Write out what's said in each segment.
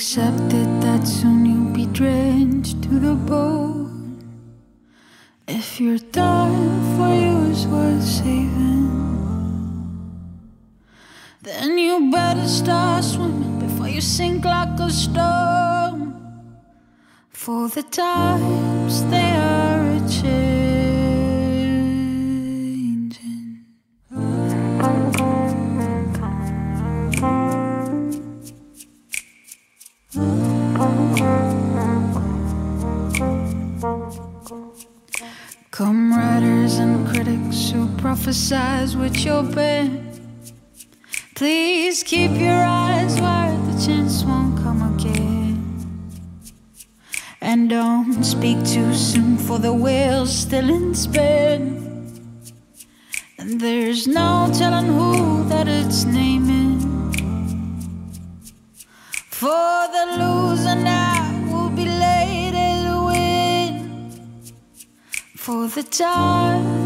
And accept it that soon you'll be drenched to the bone. If your time for you is worth saving, then you better start swimming before you sink like a stone. For the times they prophesize with your pen. Please keep your eyes wide, the chance won't come again. And don't speak too soon, for the wheel's still in spin. And there's no telling who that it's naming. For the loser now will be later to win. For the times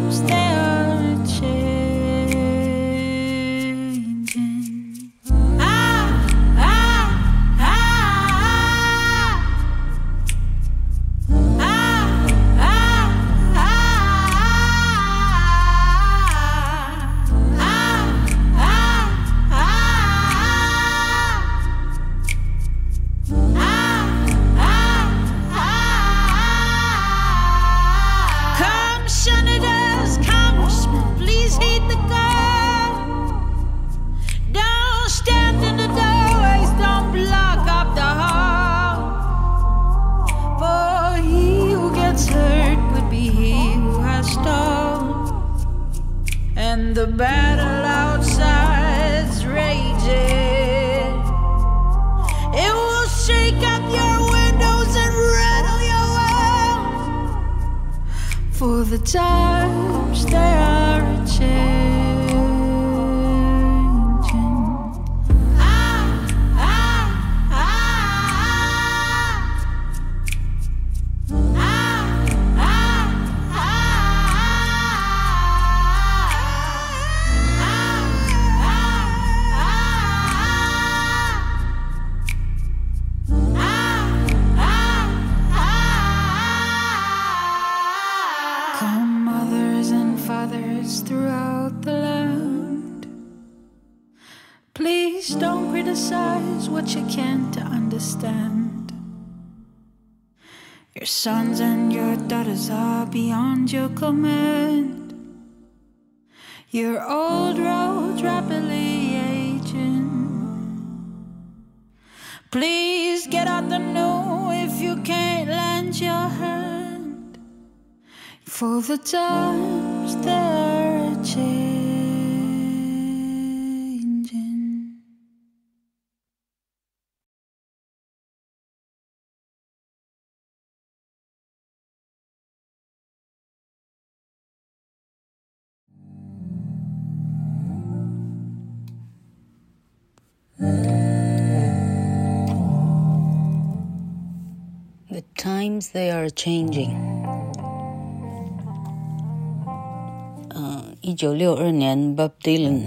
the battle outside's raging. It will shake up your windows and rattle your walls. For the times they are a change. What you can't understand. Your sons and your daughters are beyond your command. Your old road's rapidly aging. Please get out the new if you can't lend your hand. For the times they're changing. Times they are changing。嗯，一九六二年，Bob Dylan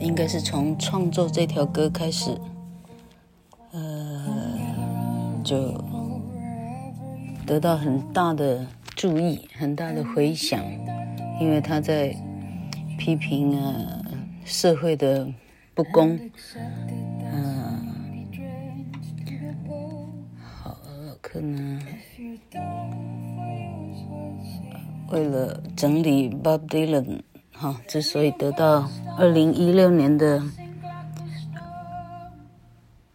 应该是从创作这条歌开始，呃，就得到很大的注意，很大的回响，因为他在批评啊社会的不公。可能为了整理 Bob Dylan 哈，之所以得到二零一六年的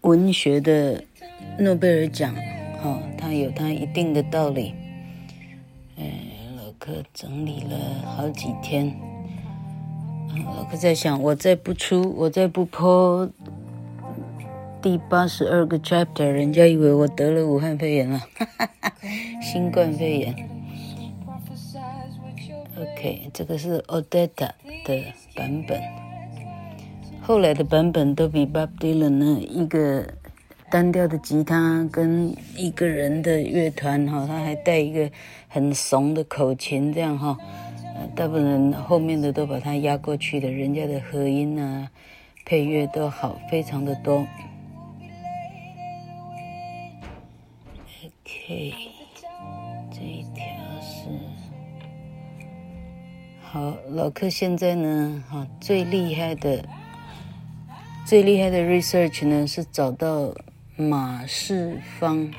文学的诺贝尔奖，哈，他有他一定的道理。哎，老柯整理了好几天，老柯在想，我再不出，我再不 po。第八十二个 chapter，人家以为我得了武汉肺炎了，哈哈哈，新冠肺炎。OK，这个是 Odetta 的版本，后来的版本都比 Bob Dylan 呢一个单调的吉他跟一个人的乐团哈，他还带一个很怂的口琴这样哈，大部分人后面的都把它压过去的，人家的和音啊配乐都好，非常的多。OK，这一条是好。老客现在呢，哈，最厉害的、最厉害的 research 呢，是找到马世芳。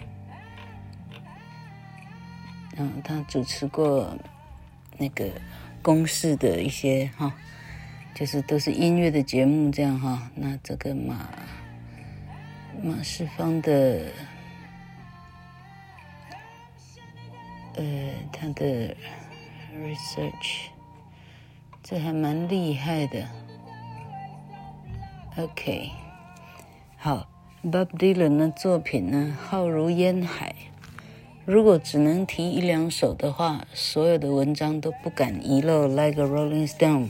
嗯，他主持过那个公视的一些哈，就是都是音乐的节目这样哈。那这个马马世芳的。呃，他的 research 这还蛮厉害的。OK，好，Bob Dylan 的作品呢，浩如烟海。如果只能提一两首的话，所有的文章都不敢遗漏。Like a Rolling Stone，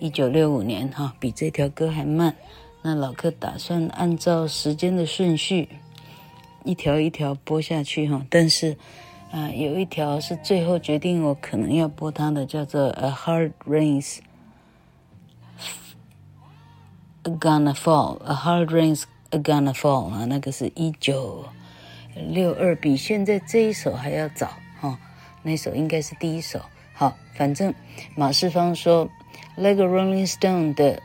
一九六五年哈，比这条歌还慢。那老柯打算按照时间的顺序，一条一条播下去哈，但是。啊，有一条是最后决定我可能要播它的，叫做《A Hard Rain's Gonna Fall》，《A Hard Rain's Gonna Fall》啊，那个是一九六二，比现在这一首还要早哈、哦。那首应该是第一首。好，反正马世芳说，《Like a Rolling Stone》的，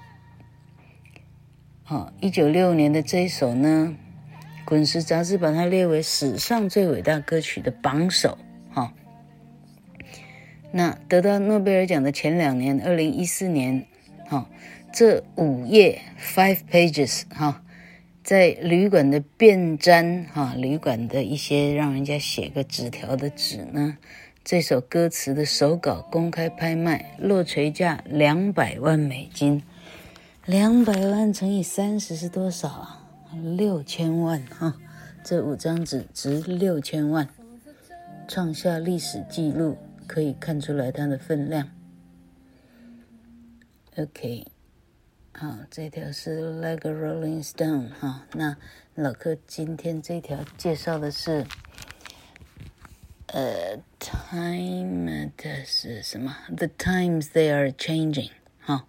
好，一九六五年的这一首呢。滚石杂志把它列为史上最伟大歌曲的榜首，哈。那得到诺贝尔奖的前两年，二零一四年，哈，这五页 five pages，哈，在旅馆的便毡，哈，旅馆的一些让人家写个纸条的纸呢，这首歌词的手稿公开拍卖，落锤价两百万美金。两百万乘以三十是多少啊？六千万哈！这五张纸值六千万，创下历史记录，可以看出来它的分量。OK，好，这条是 Like a Rolling Stone 哈。那老柯今天这条介绍的是。呃、Time 的是什么？The times they are changing。哈，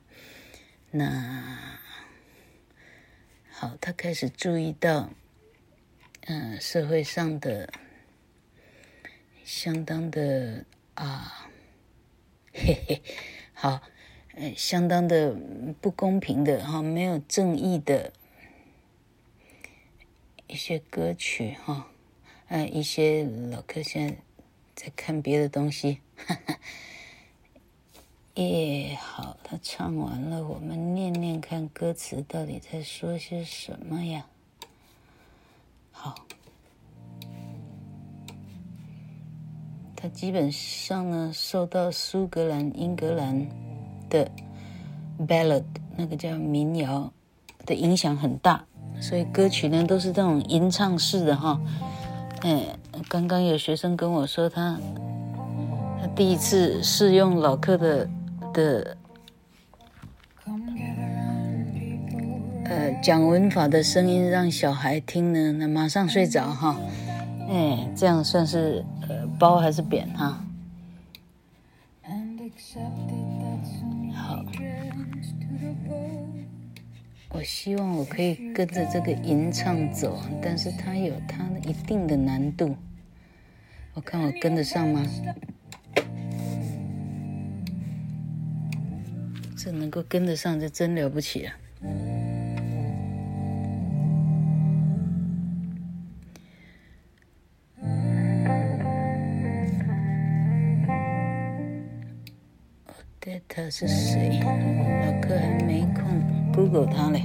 那好，他开始注意到，嗯、社会上的相当的啊，嘿嘿，好，呃，相当的不公平的哈，没有正义的一些歌曲哈，呃，一些老客现在。在看别的东西，哈哈。耶，好，他唱完了，我们念念看歌词到底在说些什么呀？好，他基本上呢受到苏格兰、英格兰的 ballad 那个叫民谣的影响很大，所以歌曲呢都是这种吟唱式的哈。哎，刚刚有学生跟我说他，他第一次试用老客的的，呃，讲文法的声音让小孩听呢，那马上睡着哈。哎，这样算是呃褒还是贬哈？好。我希望我可以跟着这个吟唱走，但是它有它一定的难度。我看我跟得上吗？这能够跟得上，就真了不起了。对，他是谁？老柯还没空。Google 他嘞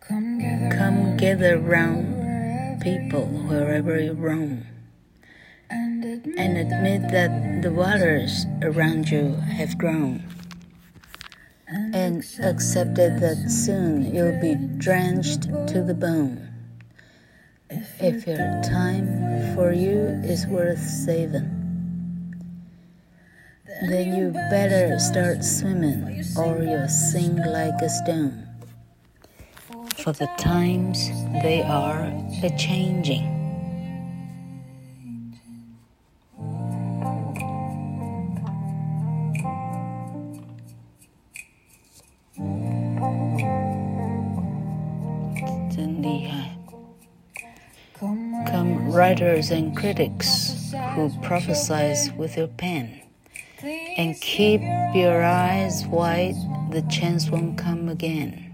，Come gather round people wherever you roam, and admit that the waters around you have grown, and accept that soon you'll be drenched to the bone. If your time for you is worth saving. Then you better start swimming, or you'll sink like a stone. For the times they are a changing. Writers and critics who prophesize with your pen. And keep your eyes wide, the chance won't come again.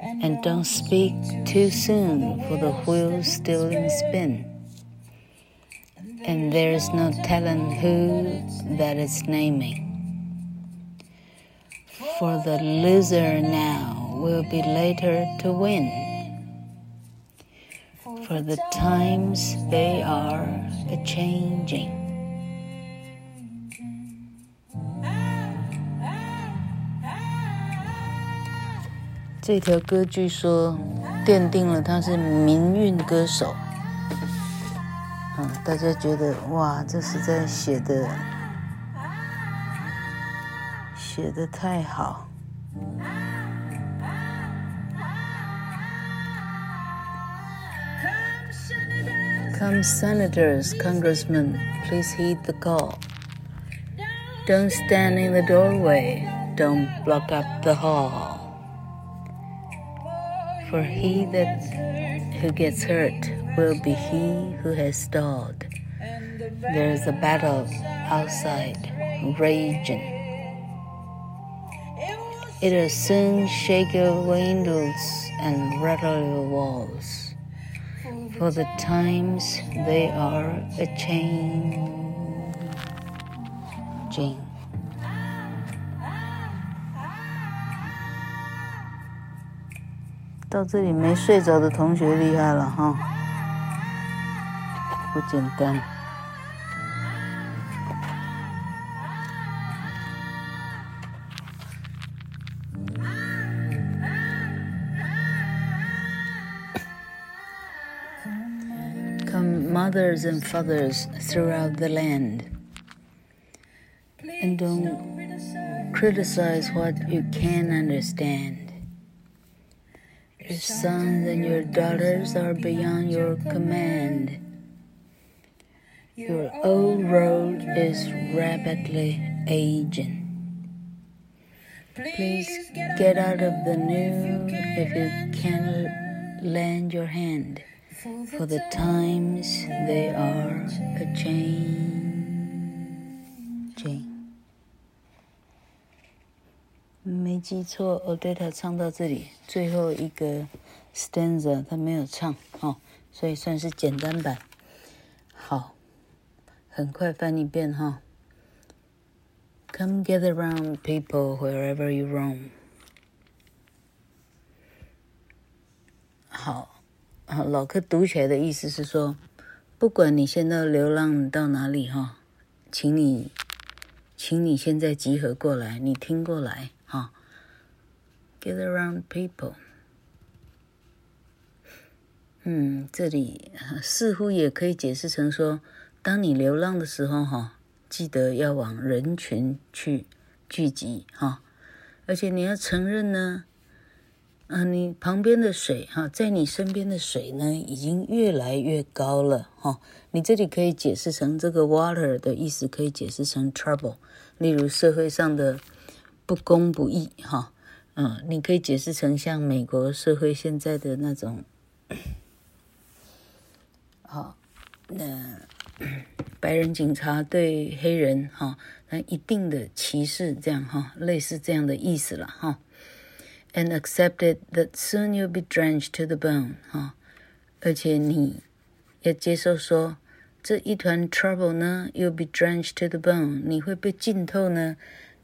And don't speak too soon, for the wheel's still in spin. And there's no telling who that is naming. For the loser now will be later to win. For the times they are a changing. 这条歌据说奠定了他是民运歌手，大家觉得哇，这实在写的写的太好。Come senators, congressmen, please heed the call. Don't stand in the doorway. Don't block up the hall. For he that who gets hurt will be he who has stalled. There is a battle outside raging. It'll soon shake your windows and rattle your walls. For the times they are a changing. 到这里没睡着的同学厉害了哈，不简单。Mothers and fathers throughout the land. And don't criticize what you can't understand. Your sons and your daughters are beyond your command. Your old road is rapidly aging. Please get out of the new if you can lend your hand, for the times they are a changing. 没记错，我对他唱到这里，最后一个 stanza 他没有唱，哦，所以算是简单版。好，很快翻一遍哈。Come gather round, people, wherever you roam. 好， 啊，老柯读起来的意思是说，不管你现在流浪到哪里哈，请你，请你现在集合过来，你听过来哈。，get around people。嗯，这里似乎也可以解释成说，当你流浪的时候哈。记得要往人群去聚集哈，而且你要承认呢，啊，你旁边的水哈，在你身边的水呢，已经越来越高了哈。你这里可以解释成这个 water 的意思，可以解释成 trouble，例如社会上的不公不义哈，嗯，你可以解释成像美国社会现在的那种，好，那。白人警察对黑人哈，那一定的歧视，这样哈，类似这样的意思了哈。And accepted that soon you'll be drenched to the bone 哈，而且你要接受说，这一团 trouble 呢，you'll be drenched to the bone，你会被浸透呢，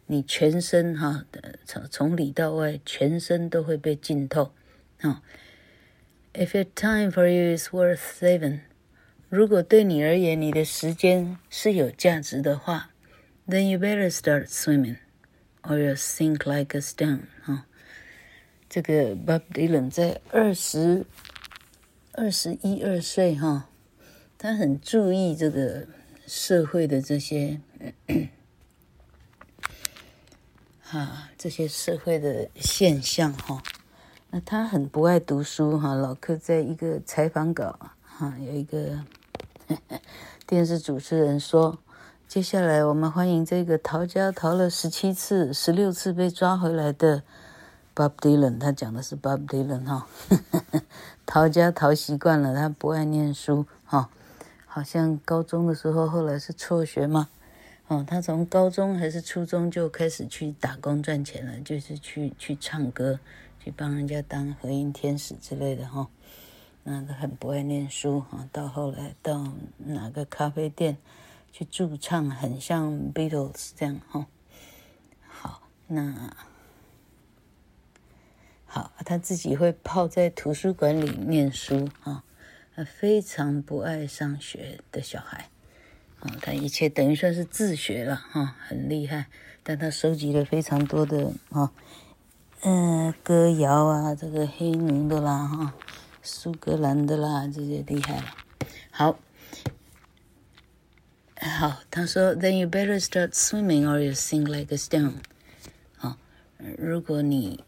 你全身哈，从从里到外，全身都会被浸透。哈，If your time for you is worth saving。如果对你而言，你的时间是有价值的话，then you better start swimming, or you'll sink like a stone。哈， 这个 Bob Dylan 在二十二十一二岁哈，他很注意这个社会的这些哈这些社会的现象哈。那他很不爱读书哈，老柯在一个采访稿哈有一个。电视主持人说：“接下来我们欢迎这个逃家逃了十七次、十六次被抓回来的 Bob Dylan。他讲的是 Bob Dylan 哈，逃家逃习惯了，他不爱念书哈，好像高中的时候后来是辍学嘛，哦，他从高中还是初中就开始去打工赚钱了，就是去去唱歌，去帮人家当和音天使之类的哈。”那个很不爱念书哈，到后来到哪个咖啡店去驻唱，很像 Beatles 这样哈。好，那好，他自己会泡在图书馆里念书啊，他，非常不爱上学的小孩啊，他一切等于算是自学了哈，很厉害，但他收集了非常多的啊，嗯，歌谣啊，这个黑奴的啦哈。苏格兰的啦，这些厉害了。好，好，他说，Then you better start swimming or you sink like a stone。好，如果你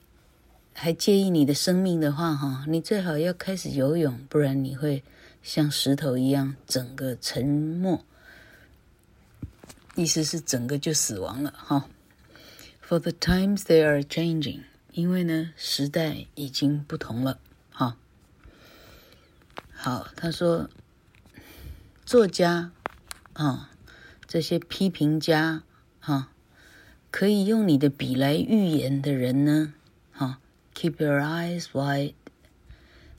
还介意你的生命的话，哈，你最好要开始游泳，不然你会像石头一样整个沉没。意思是整个就死亡了，哈。For the times they are changing，因为呢，时代已经不同了，哈。好，他说，作家，啊、这些批评家，哈、可以用你的笔来预言的人呢，，keep your eyes wide，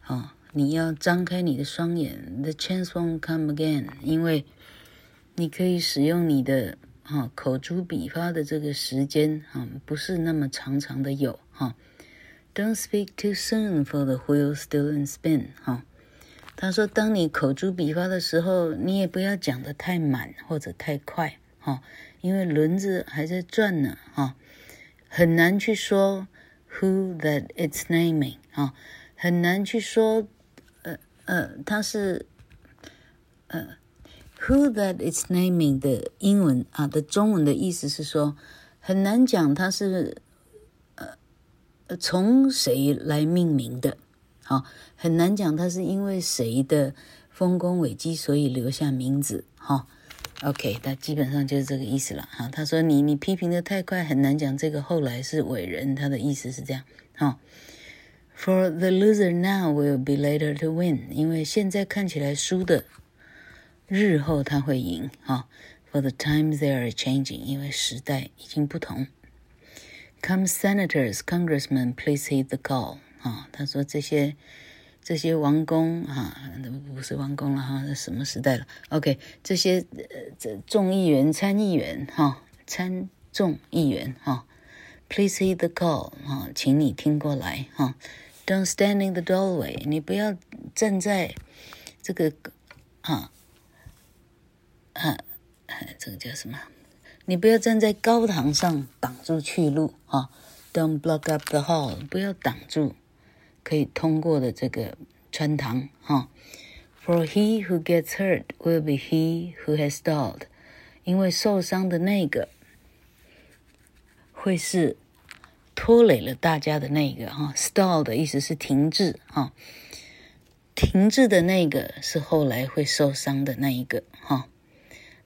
啊、你要张开你的双眼，the chance won't come again，因为你可以使用你的，哈、哦，口诛笔伐的这个时间，啊、不是那么长长的有，哈、，don't speak too soon for the wheel still in spin，哈、他说：“当你口诛笔伐的时候，你也不要讲得太满或者太快，哈，因为轮子还在转呢，哈，很难去说 who that it's naming，啊，很难去说，呃呃，他是，呃，who that it's naming 的英文啊的中文的意思是说很难讲它是呃从谁来命名的，好、很难讲它是因为谁的丰功伟绩所以留下名字，哈、OK，那基本上就是这个意思了哈。他说你你批评的太快，很难讲这个后来是伟人。他的意思是这样哈。For the loser now will be later to win，因为现在看起来输的，日后他会赢哈。For the time they are changing，因为时代已经不同。Come senators, congressmen, please heed the call。啊，他说这些。这些王公哈，不是王公了哈，什么时代了？OK，这些呃，这众议员、参议员哈，参众议员哈，Please heed the call 哈，请你听过来哈。Don't stand in the doorway，你不要站在这个啊啊，这个叫什么？你不要站在高堂上挡住去路哈。Don't block up the hall，不要挡住。可以通过的这个穿堂哈，For he who gets hurt will be he who has stalled，因为受伤的那个会是拖累了大家的那个哈，stall 的意思是停滞哈，停滞的那个是后来会受伤的那一个哈。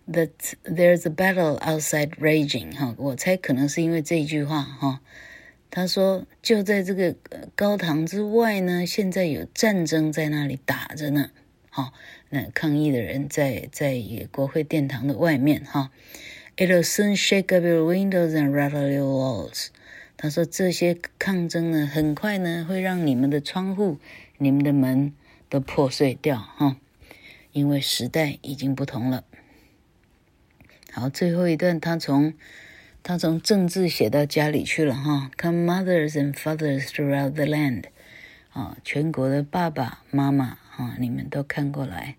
That there's a battle outside raging 哈，我猜可能是因为这句话哈。他说：“就在这个高堂之外呢，现在有战争在那里打着呢。好，那抗议的人在在国会殿堂的外面。哈，It'll soon shake up your windows and rattle your walls。他说这些抗争呢，很快呢会让你们的窗户、你们的门都破碎掉。哈，因为时代已经不同了。好，最后一段他从。”他从政治写到家里去了哈，Come mothers and fathers throughout the land，啊，全国的爸爸妈妈啊，你们都看过来。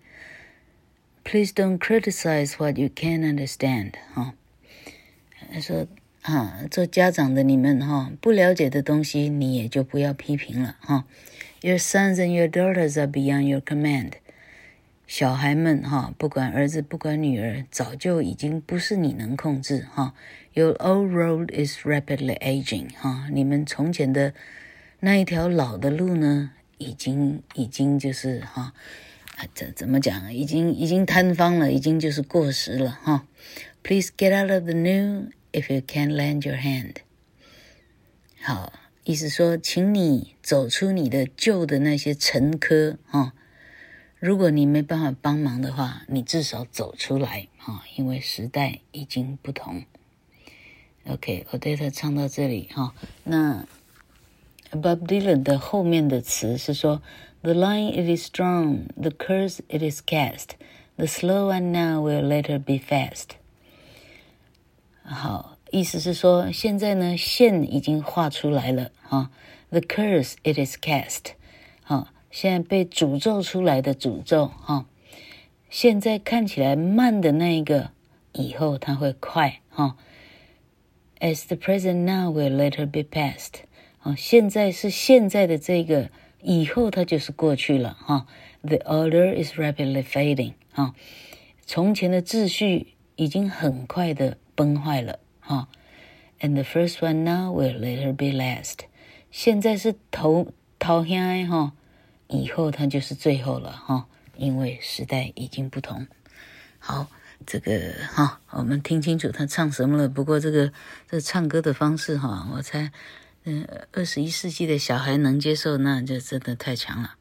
Please don't criticize what you can't understand，哈，他说啊，做家长的你们哈，不了解的东西你也就不要批评了哈。Your sons and your daughters are beyond your command。小孩们哈，不管儿子不管女儿，早就已经不是你能控制哈。 Your old road is rapidly aging 哈，你们从前的那一条老的路呢，已经已经就是哈，这怎么讲？已经已经坍方了，已经就是过时了哈。Please get out of the new if you can lend your hand。好，意思说，请你走出你的旧的那些陈科哈。如果你没办法帮忙的话，你至少走出来啊，因为时代已经不同。OK，Odetta 唱到这里哈，那 Bob Dylan 的后面的词是说：The line it is strong, the curse it is cast, the slow one now will later be fast。好，意思是说现在呢线已经画出来了哈，the curse it is cast，好。现在被诅咒出来的诅咒，哈！现在看起来慢的那一个，以后它会快，哈 ！As the present now will later be past，哦，现在是现在的这个，以后它就是过去了，哈！The order is rapidly fading，哈！从前的秩序已经很快的崩坏了，哈！And the first one now will later be last，现在是头头先，哈！以后他就是最后了哈，因为时代已经不同。好， 这个哈，我们听清楚他唱什么了。不过这个这唱歌的方式哈，我猜，嗯，二十一世纪的小孩能接受，那就真的太强了。